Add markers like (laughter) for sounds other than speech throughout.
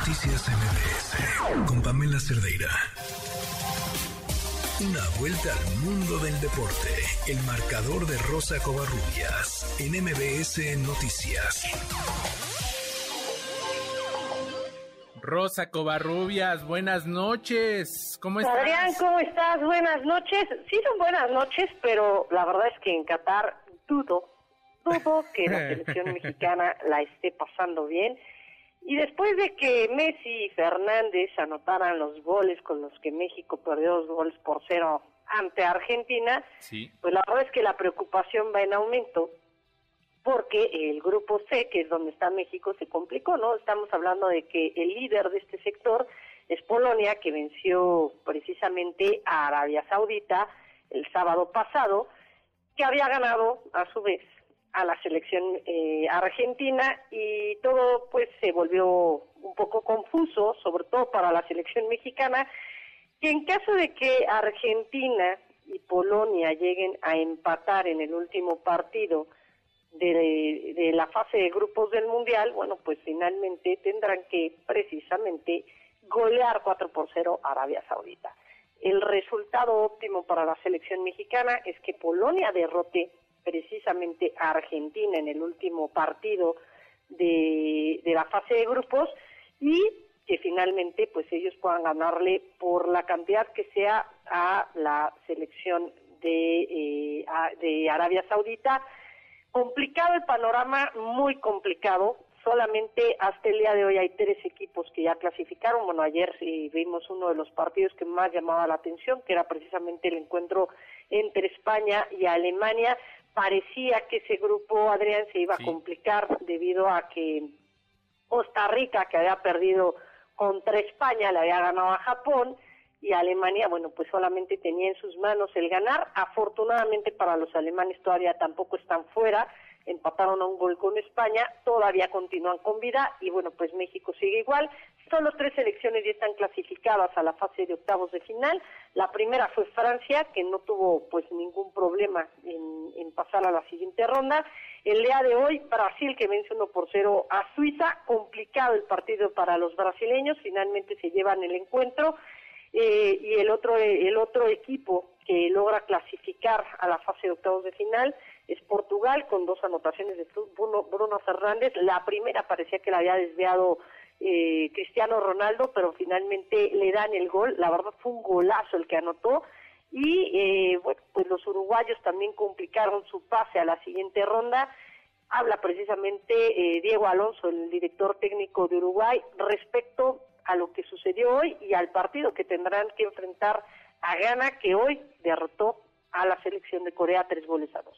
Noticias MBS con Pamela Cerdeira. Una vuelta al mundo del deporte. El marcador de Rosa Covarrubias en MBS Noticias. Rosa Covarrubias, buenas noches. ¿Cómo estás? Adrián, ¿cómo estás? Buenas noches. Sí son buenas noches, pero la verdad es que en Qatar dudo, dudo que la (laughs) selección mexicana la esté pasando bien. Y después de que Messi y Fernández anotaran los goles con los que México perdió dos goles por cero ante Argentina, pues la verdad es que la preocupación va en aumento porque el grupo C, que es donde está México, se complicó, ¿no? Estamos hablando de que el líder de este sector es Polonia, que venció precisamente a Arabia Saudita el sábado pasado, que había ganado a su vez a la selección eh, argentina y todo pues se volvió un poco confuso, sobre todo para la selección mexicana, que en caso de que Argentina y Polonia lleguen a empatar en el último partido de, la fase de grupos del Mundial, bueno, pues finalmente tendrán que precisamente golear 4 por 0 a Arabia Saudita. El resultado óptimo para la selección mexicana es que Polonia derrote precisamente a Argentina en el último partido de, de la fase de grupos y que finalmente pues ellos puedan ganarle por la cantidad que sea a la selección de, eh, de Arabia Saudita. Complicado el panorama, muy complicado. Solamente hasta el día de hoy hay tres equipos que ya clasificaron. Bueno, ayer sí vimos uno de los partidos que más llamaba la atención, que era precisamente el encuentro entre España y Alemania parecía que ese grupo, Adrián, se iba a complicar debido a que Costa Rica, que había perdido contra España, le había ganado a Japón y Alemania, bueno, pues solamente tenía en sus manos el ganar. Afortunadamente para los alemanes todavía tampoco están fuera, empataron a un gol con España, todavía continúan con vida y bueno, pues México sigue igual. Solo tres selecciones ya están clasificadas a la fase de octavos de final. La primera fue Francia, que no tuvo pues ningún problema en, pasar a la siguiente ronda. El día de hoy, Brasil, que vence 1 por 0 a Suiza. Complicado el partido para los brasileños, finalmente se llevan el encuentro. Eh, y el otro, el otro equipo que logra clasificar a la fase de octavos de final es Portugal, con dos anotaciones de Bruno, Bruno Fernández. La primera parecía que la había desviado eh, Cristiano Ronaldo, pero finalmente le dan el gol. La verdad fue un golazo el que anotó. Y eh, bueno, pues los uruguayos también complicaron su pase a la siguiente ronda. Habla precisamente eh, Diego Alonso, el director técnico de Uruguay, respecto a lo que sucedió hoy y al partido que tendrán que enfrentar a Ghana, que hoy derrotó a la selección de Corea tres goles a dos.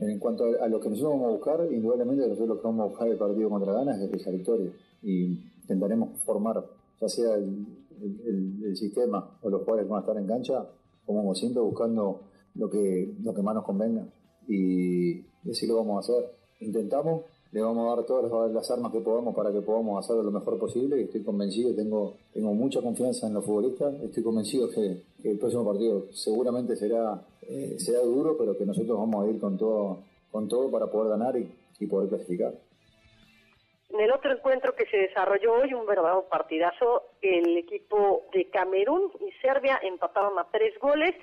En cuanto a, lo que nosotros vamos a buscar, indudablemente nosotros lo que vamos a buscar el partido contra Ghana es esa victoria. Y intentaremos formar, ya sea el, sistema o los jugadores que van a estar en cancha, como siempre, buscando lo que, lo que más nos convenga. Y así lo vamos a hacer. Intentamos, le vamos a dar todas las, armas que podamos para que podamos hacerlo lo mejor posible y estoy convencido, tengo, tengo mucha confianza en los futbolistas, estoy convencido que, el próximo partido seguramente será, eh, será duro, pero que nosotros vamos a ir con todo, con todo para poder ganar y, y poder clasificar. En el otro encuentro que se desarrolló hoy, un verdadero partidazo, el equipo de Camerún y Serbia empataron a tres goles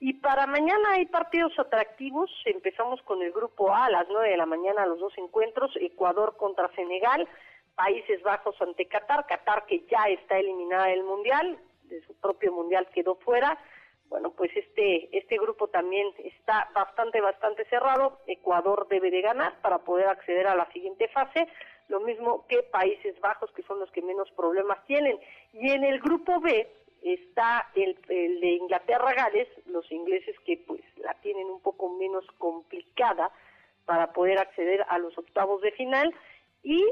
y para mañana hay partidos atractivos. Empezamos con el grupo A a las 9 de la mañana, los dos encuentros. Ecuador contra Senegal, Países Bajos ante Qatar. Qatar que ya está eliminada del Mundial, de su propio Mundial quedó fuera. Bueno, pues este, este grupo también está bastante, bastante cerrado. Ecuador debe de ganar para poder acceder a la siguiente fase. Lo mismo que Países Bajos, que son los que menos problemas tienen. Y en el grupo B, está el, de Inglaterra-Gales, los ingleses que pues la tienen un poco menos complicada para poder acceder a los octavos de final y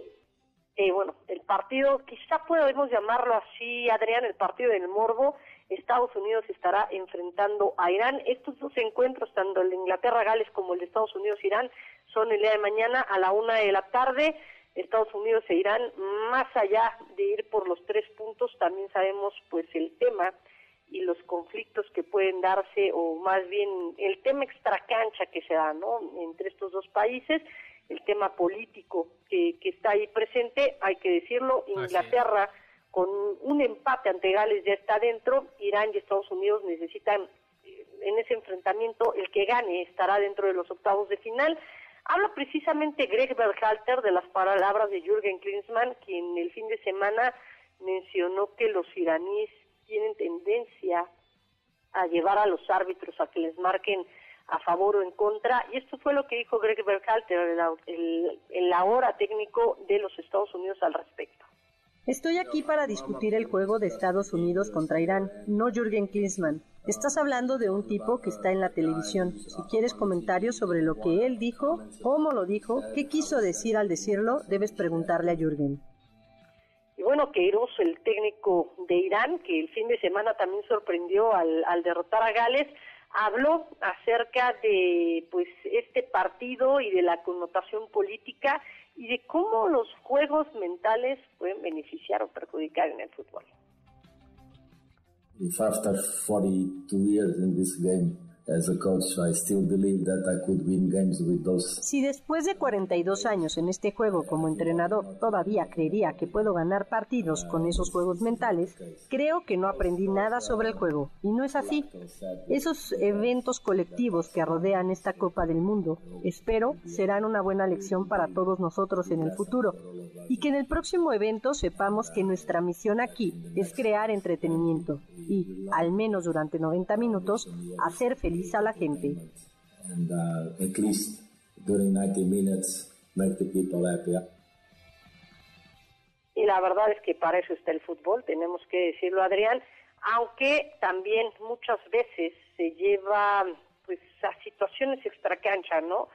eh, bueno, el partido, quizá podemos llamarlo así, Adrián, el partido del Morbo, Estados Unidos estará enfrentando a Irán. Estos dos encuentros, tanto el de Inglaterra-Gales como el de Estados Unidos-Irán, son el día de mañana a la una de la tarde. Estados Unidos e Irán, más allá de ir por los tres puntos, también sabemos pues el tema y los conflictos que pueden darse, o más bien el tema extracancha que se da, ¿no?, entre estos dos países, el tema político que, que está ahí presente, hay que decirlo, Inglaterra con un empate ante Gales ya está dentro, Irán y Estados Unidos necesitan eh, en ese enfrentamiento el que gane estará dentro de los octavos de final. Habla precisamente Greg Berhalter de las palabras de Jürgen Klinsmann, quien el fin de semana mencionó que los iraníes tienen tendencia a llevar a los árbitros a que les marquen a favor o en contra. Y esto fue lo que dijo Greg Berhalter, el, el, ahora técnico de los Estados Unidos al respecto. Estoy aquí para discutir el juego de Estados Unidos contra Irán, no Jürgen Klinsmann. Estás hablando de un tipo que está en la televisión. Si quieres comentarios sobre lo que él dijo, cómo lo dijo, qué quiso decir al decirlo, debes preguntarle a Jürgen. Y bueno, Queiroz, el técnico de Irán, que el fin de semana también sorprendió al, al derrotar a Gales, habló acerca de pues este partido y de la connotación política y de cómo los juegos mentales pueden beneficiar o perjudicar en el fútbol. If after 42 years in this game si después de 42 años en este juego como entrenador todavía creería que puedo ganar partidos con esos juegos mentales, creo que no aprendí nada sobre el juego. Y no es así. Esos eventos colectivos que rodean esta Copa del Mundo, espero, serán una buena lección para todos nosotros en el futuro. Y que en el próximo evento sepamos que nuestra misión aquí es crear entretenimiento y, al menos durante 90 minutos, hacer feliz a la gente. Y la verdad es que para eso está el fútbol, tenemos que decirlo, Adrián, aunque también muchas veces se lleva pues a situaciones extracancha, ¿no?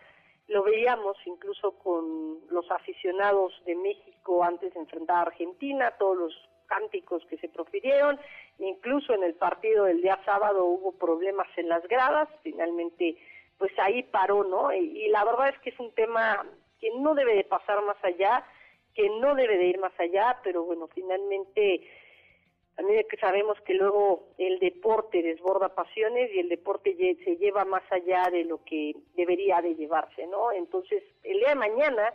Lo veíamos incluso con los aficionados de México antes de enfrentar a Argentina, todos los cánticos que se profirieron, incluso en el partido del día sábado hubo problemas en las gradas, finalmente pues ahí paró, ¿no? Y, la verdad es que es un tema que no debe de pasar más allá, que no debe de ir más allá, pero bueno, finalmente también sabemos que luego el deporte desborda pasiones y el deporte se lleva más allá de lo que debería de llevarse, ¿no? Entonces, el día de mañana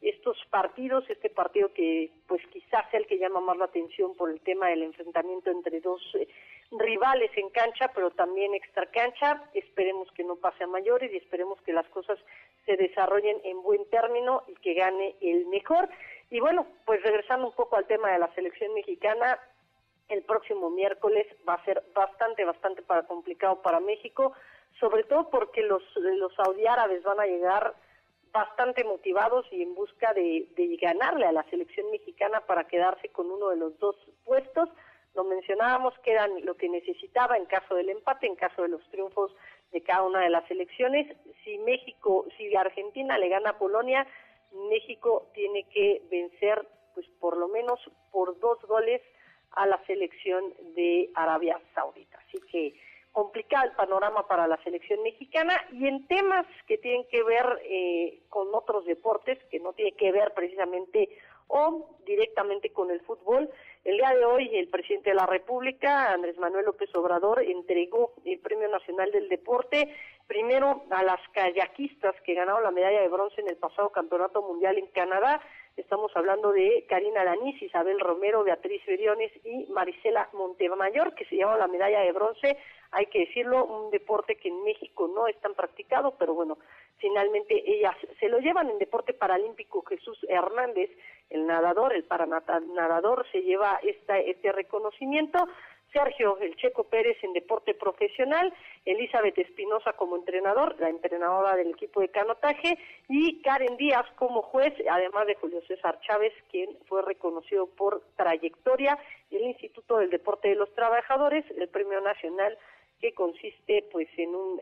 estos partidos, este partido que pues quizás sea el que llama más la atención por el tema del enfrentamiento entre dos eh, rivales en cancha, pero también extra cancha, esperemos que no pase a mayores y esperemos que las cosas se desarrollen en buen término y que gane el mejor. Y bueno, pues regresando un poco al tema de la selección mexicana, el próximo miércoles va a ser bastante, bastante para complicado para México, sobre todo porque los, los árabes van a llegar bastante motivados y en busca de, ganarle a la selección mexicana para quedarse con uno de los dos puestos. Lo mencionábamos que eran lo que necesitaba en caso del empate, en caso de los triunfos de cada una de las selecciones. Si México, si Argentina le gana a Polonia, México tiene que vencer, pues por lo menos por dos goles a la selección de Arabia Saudita. Así que complicado el panorama para la selección mexicana y en temas que tienen que ver eh, con otros deportes, que no tiene que ver precisamente o directamente con el fútbol. El día de hoy el presidente de la República, Andrés Manuel López Obrador, entregó el Premio Nacional del Deporte primero a las kayakistas que ganaron la medalla de bronce en el pasado Campeonato Mundial en Canadá. Estamos hablando de Karina Lanís, Isabel Romero, Beatriz Beriones y Marisela Montemayor, que se llevaron la medalla de bronce. Hay que decirlo, un deporte que en México no es tan practicado, pero bueno, finalmente ellas se lo llevan en deporte paralímpico Jesús Hernández, el nadador, el paranadador se lleva esta, este reconocimiento, Sergio El Checo Pérez en deporte profesional, Elizabeth Espinosa como entrenador, la entrenadora del equipo de canotaje, y Karen Díaz como juez, además de Julio César Chávez, quien fue reconocido por trayectoria, el Instituto del Deporte de los Trabajadores, el Premio Nacional que consiste pues en un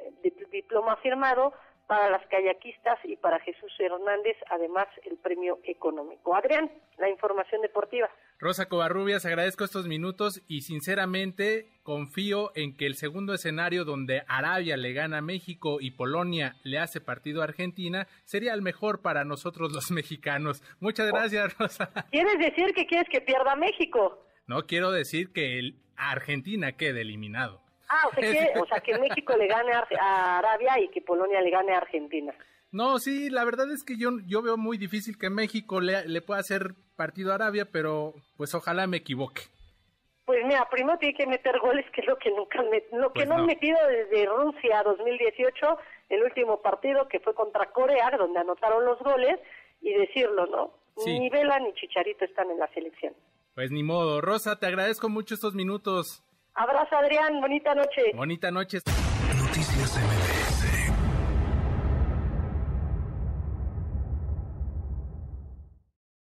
diploma firmado para las kayakistas y para Jesús Hernández, además el premio económico. Adrián, la información deportiva. Rosa Covarrubias, agradezco estos minutos y sinceramente confío en que el segundo escenario donde Arabia le gana a México y Polonia le hace partido a Argentina sería el mejor para nosotros los (laughs) mexicanos. Muchas gracias, Rosa. ¿Quieres decir que quieres que pierda México? No, quiero decir que el Argentina quede eliminado. Ah, o sea, que, (laughs) o sea, que México le gane a Arabia y que Polonia le gane a Argentina. No, sí, la verdad es que yo, yo veo muy difícil que México le, le pueda hacer partido a Arabia, pero pues ojalá me equivoque. Pues mira, primero tiene que meter goles, que es lo que nunca lo que pues no, han metido desde Rusia 2018, el último partido que fue contra Corea, donde anotaron los goles, y decirlo, ¿no? Ni Vela ni Chicharito están en la selección. Pues ni modo. Rosa, te agradezco mucho estos minutos. Abrazo, Adrián. Bonita noche. Bonita noche. Noticias MBS